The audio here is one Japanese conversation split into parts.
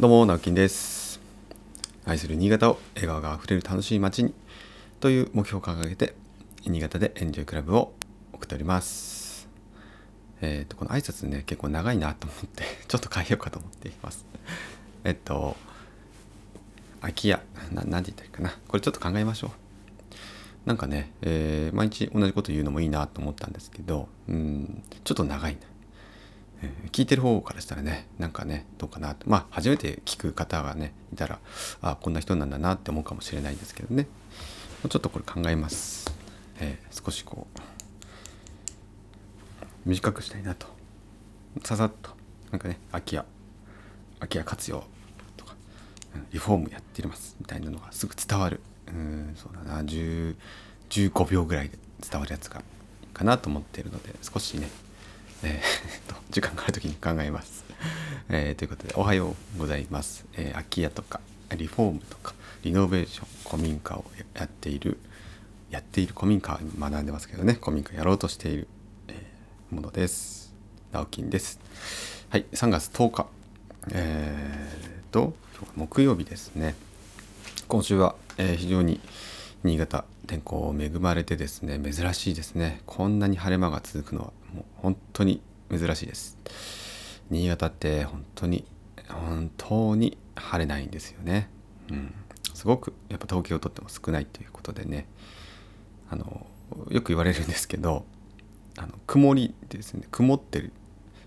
どうも直樹です。愛する新潟を笑顔があふれる楽しい街にという目標を掲げて新潟でエンジョイクラブを送っております。えっ、とこの挨拶ね結構長いなと思って ちょっと変えようかと思っています。えっと空き家なんて言ったらいいかな。これちょっと考えましょう。なんかね、えー毎日同じこと言うのもいいなと思ったんですけどうんちょっと長いな。聞いてる方からしたらねなんかねどうかなって。まあ初めて聞く方がねいたらあこんな人なんだなって思うかもしれないですけどね。ちょっとこれ考えます、えー少しこう短くしたいなと。ささっとなんかね空き家空き家活用とかリフォームやってますみたいなのがすぐ伝わる。うんそうだな。10 15秒ぐらいで伝わるやつがかなと思っているので少しねえー、と時間がある時に考えます、えーということでおはようございます、えー空き家とかリフォームとかリノベーション古民家をやっているやっている古民家学んでますけどね古民家やろうとしている、えーものです。直金です。はい3月10日。えー、と木曜日ですね。今週は、えー非常に新潟天候恵まれてですね珍しいですね。こんなに晴れ間が続くのはもう本当に珍しいです。新潟って本当に本当に晴れないんですよね。うん。すごくやっぱ統計をとっても少ないということでね。あのよく言われるんですけどあの曇りですね曇ってる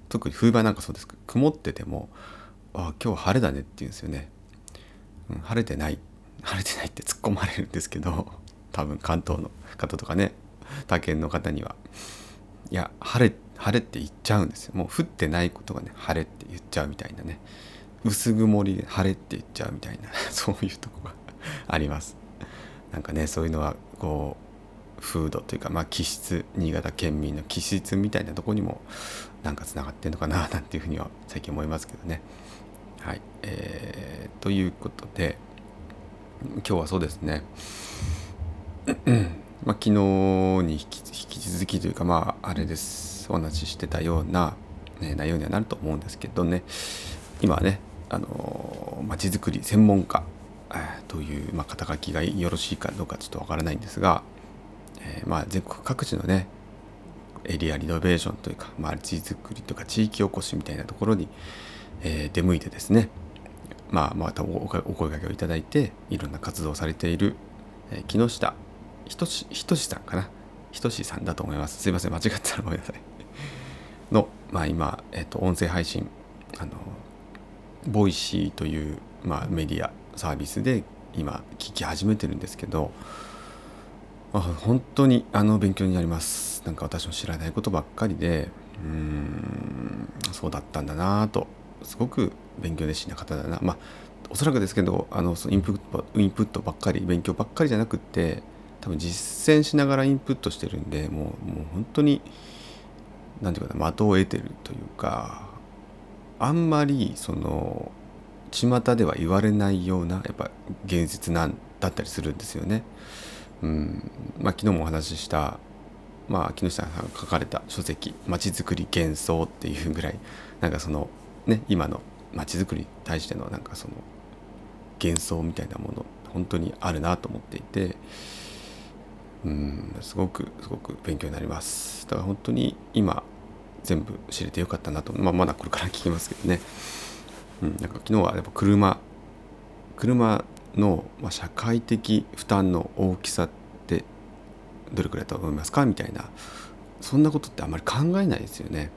特に冬場なんかそうです。けど曇ってても「あ今日晴れだね」って言うんですよね、うん、晴れてない。晴れてないって突っ込まれるんですけど。多分関東の方とかね他県の方には。いや晴れ晴れって言っちゃうんですよ。もう降ってないことがね晴れって言っちゃうみたいなね。薄曇りで晴れって言っちゃうみたいな そういうとこが あります。なんかねそういうのはこう風土というかまあ気質新潟県民の気質みたいなとこにもなんかつながってんのかな なんていうふうには最近思いますけどね。はい。えー、ということで今日はそうですね。まあ、昨日に引き続きというかまああれです。お話ししてたような、ね、内容にはなると思うんですけどね。今はねあのまちづくり専門家、という、まあ、肩書きがよろしいかどうかちょっとわからないんですが、えーまあ、全国各地のねエリアリノベーションというかまちづくりとか地域おこしみたいなところに、えー出向いてですね。まあ、またお声掛けをいただいていろんな活動をされている、えー木下ひとしひとしさんかな。ひとしさんだと思います。すいません間違ったらごめんなさい。の、まあ、今、えっと音声配信あのボイシーという、まあ、メディアサービスで今聞き始めてるんですけど、まあ、本当にあの勉強になります。なんか私も知らないことばっかりでうーんそうだったんだなぁとすごく勉強熱心な方だな。まあおそらくですけどあのそのインプットインプットばっかり勉強ばっかりじゃなくって多分実践しながらインプットしてるんでもうもう本当に何て言うかな的を得てるというかあんまりその巷では言われないようなやっぱ現実なんだったりするんですよね。うんまあ、昨日もお話しした、まあ、木下さんが書かれた書籍「まちづくり幻想」っていうぐらいなんかそのね今のまちづくりに対してのなんかその幻想みたいなもの本当にあるなと思っていてうんすごくすごく勉強になります。だから本当に今全部知れてよかったなと、まあ、まだこれから聞きますけどね、うん、なんか昨日はやっぱ車車の、社会的負担の大きさってどれくらいだと思いますかみたいなそんなことってあんまり考えないですよね。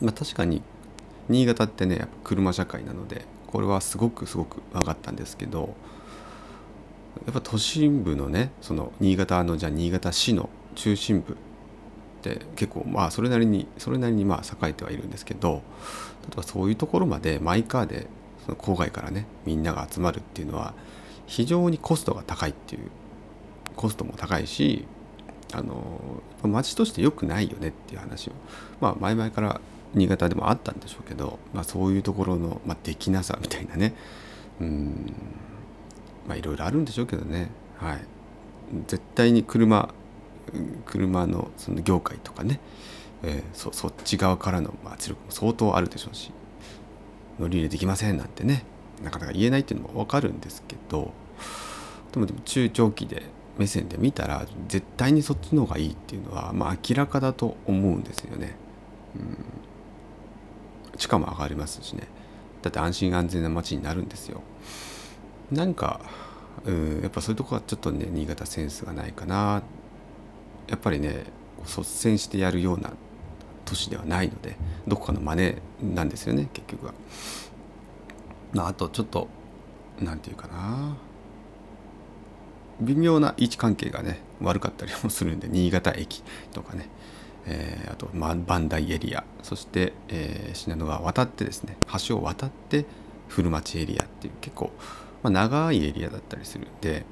まあ、確かに新潟ってねやっぱ車社会なのでこれはすごくすごく分かったんですけどやっぱ都心部のねその新潟のじゃ新潟市の中心部って結構まあそれなりにそれなりにまあ栄えてはいるんですけど例えばそういうところまでマイカーでその郊外からねみんなが集まるっていうのは非常にコストが高いっていうコストも高いしあの町として良くないよねっていう話をまあ前々から新潟でもあったんでしょうけど、まあ、そういうところの、まあ、できなさみたいなね。うん。まあいろいろあるんでしょうけどね。はい。絶対に車車のその業界とかね、えーそそっち側からの圧力も相当あるでしょうし。乗り入れできませんなんてね。なかなか言えないっていうのも分かるんですけど。でもでも中長期で目線で見たら絶対にそっちの方がいいっていうのは、まあ、明らかだと思うんですよね。うん、地価も上がりますしね。だって安心安全な街になるんですよ。なんかうんやっぱそういうとこはちょっとね新潟センスがないかな。やっぱりね率先してやるような都市ではないのでどこかの真似なんですよね結局は。まあ、あとちょっと何て言うかな。微妙な位置関係がね悪かったりもするんで新潟駅とかね、えー、あと、まあ、磐梯エリア。そして、えー、信濃川渡ってですね橋を渡って古町エリアっていう結構、まあ、長いエリアだったりするんで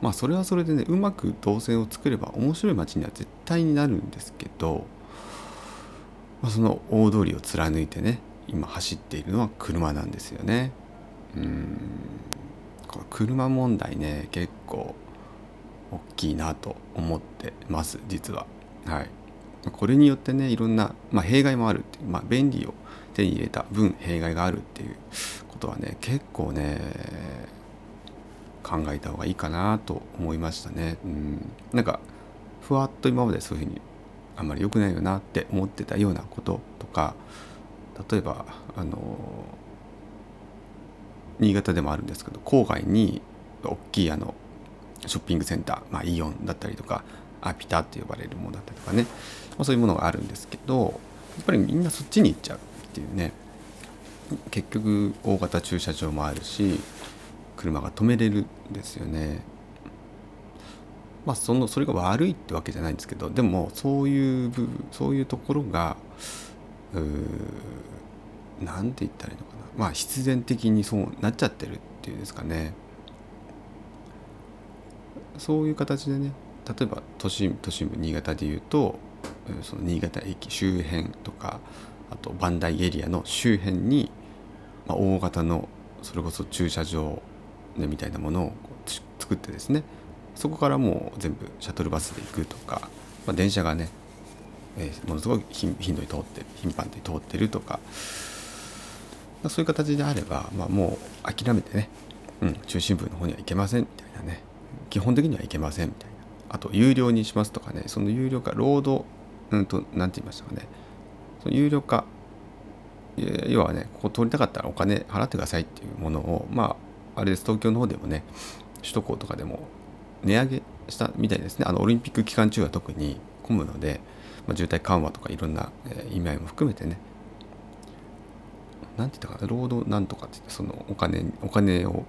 まあそれはそれでねうまく動線を作れば面白い街には絶対になるんですけど、まあ、その大通りを貫いてね今走っているのは車なんですよね。うんこの車問題ね結構大きいなと思ってます実は。はい、これによってねいろんな、まあ、弊害もあるっていう、まあ、便利を手に入れた分弊害があるっていうことはね結構ね考えた方がいいかなと思いましたね。うん、なんかふわっと今までそういうふうにあんまり良くないよなって思ってたようなこととか例えばあの新潟でもあるんですけど郊外に大きいあのショッピングセンター、まあ、イオンだったりとかアピタって呼ばれるものだったりとかね、まあ、そういうものがあるんですけどやっぱりみんなそっちに行っちゃうっていうね。結局大型駐車場もあるし車が止めれるんですよね。まあそのそれが悪いってわけじゃないんですけどでもそういう部分そういうところが何て言ったらいいのかなまあ必然的にそうなっちゃってるっていうんですかねそういう形でね例えば都心都心部新潟でいうとその新潟駅周辺とかあと磐梯エリアの周辺に、まあ、大型のそれこそ駐車場、ね、みたいなものを作ってですねそこからもう全部シャトルバスで行くとか、まあ、電車がね、えー、ものすごい頻度に通ってる頻繁に通ってるとかまそういう形であれば、まあ、もう諦めてね、うん、中心部の方には行けませんみたいなね基本的には行けませんみたいな。あと有料にしますとかねその有料化労働うんと何て言いましたかねその有料化要はねここ通りたかったらお金払ってくださいっていうものをまああれです東京の方でもね首都高とかでも値上げしたみたいですね。あのオリンピック期間中は特に混むので、まあ、渋滞緩和とかいろんな、えー、意味合いも含めてね。なんて言ったかな労働なんとかって言ってそのお金お金を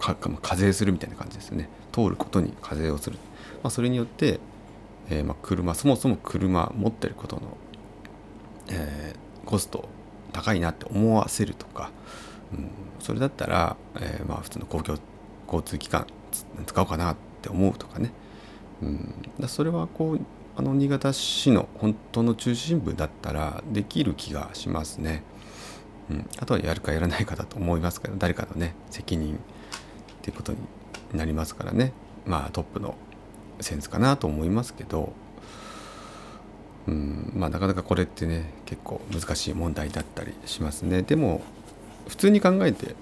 か課税するみたいな感じですよね。通ることに課税をする、まあ、それによって、えー、まあ車そもそも車持ってることの、えー、コスト高いなって思わせるとか、うん、それだったら、えー、まあ普通の公共交通機関使おうかなって思うとかね、うん、だそれはこうあの新潟市の本当の中心部だったらできる気がしますね。うん、あとはやるかやらないかだと思いますけど誰かのね責任っていうことになりますからね。まあトップのセンスかなと思いますけど、うん、まあなかなかこれってね結構難しい問題だったりしますね。でも普通に考えて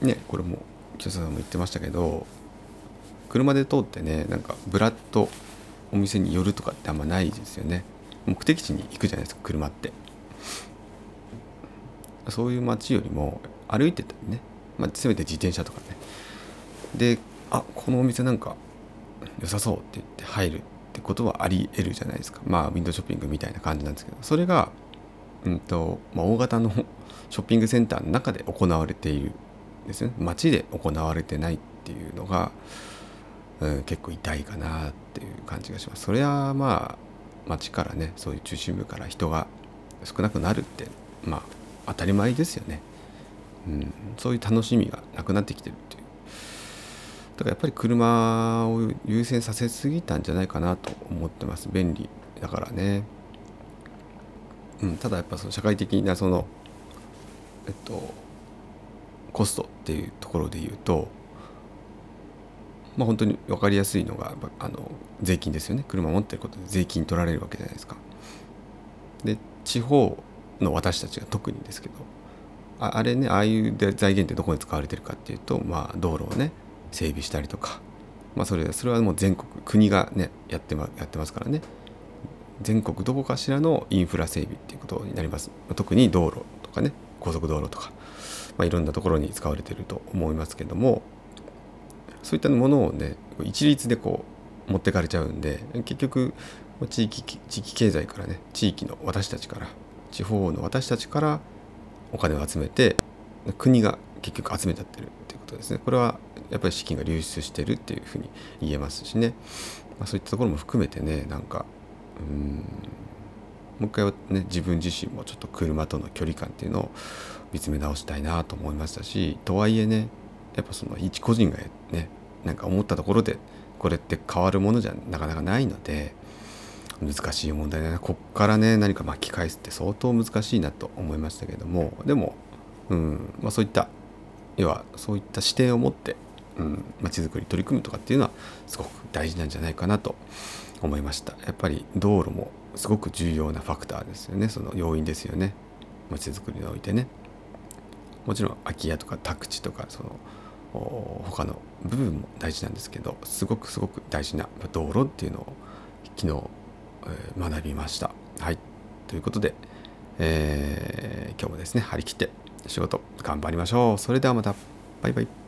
ねこれも木下さんも言ってましたけど車で通ってねなんかブラッとお店に寄るとかってあんまないですよね。目的地に行くじゃないですか車って。そういう街よりも歩いてたりね、まあ、せめて自転車とかね。であこのお店なんか良さそうって言って入るってことはありえるじゃないですか。まあウィンドウショッピングみたいな感じなんですけど。それが、うんとまあ、大型のショッピングセンターの中で行われているですね。街で行われてないっていうのが、うん、結構痛いかなっていう感じがします。それはまあ街からねそういう中心部から人が少なくなるってまあ当たり前ですよね、うん、そういう楽しみがなくなってきてるっていう。だからやっぱり車を優先させすぎたんじゃないかなと思ってます。便利だからね、うん、ただやっぱその社会的なそのえっとコストっていうところで言うとまあ本当に分かりやすいのがあの税金ですよね。車持ってることで税金取られるわけじゃないですか。で地方の私たちが特にですけどああれねああいう財源ってどこに使われてるかっていうと、まあ、道路をね整備したりとか、まあ、それそれはもう全国国がねやって,、ま、やってますからね。全国どこかしらのインフラ整備っていうことになります。特に道路とかね高速道路とか、まあ、いろんなところに使われてると思いますけども。そういったものをね一律でこう持ってかれちゃうんで結局地域地域経済からね地域の私たちから地方の私たちからお金を集めて国が結局集めちゃってるっていうことですね。これはやっぱり資金が流出してるっていうふうに言えますしね、まあ、そういったところも含めてねなんかうんもう一回はね自分自身もちょっと車との距離感っていうのを見つめ直したいなと思いましたしとはいえねやっぱその一個人がねなんか思ったところでこれって変わるものじゃなかなかないので難しい問題だな。こっからね何か巻き返すって相当難しいなと思いましたけどもでも、うんまあ、そういった要はそういった視点を持ってうん、づくり取り組むとかっていうのはすごく大事なんじゃないかなと思いました。やっぱり道路もすごく重要なファクターですよね。その要因ですよね。街づくりにおいてね。もちろん空き家とか宅地とかその他の部分も大事なんですけどすごくすごく大事な道路っていうのを昨日、えー、学びました。はい。ということで、えー、今日もですね張り切って仕事頑張りましょう。それではまた。バイバイ。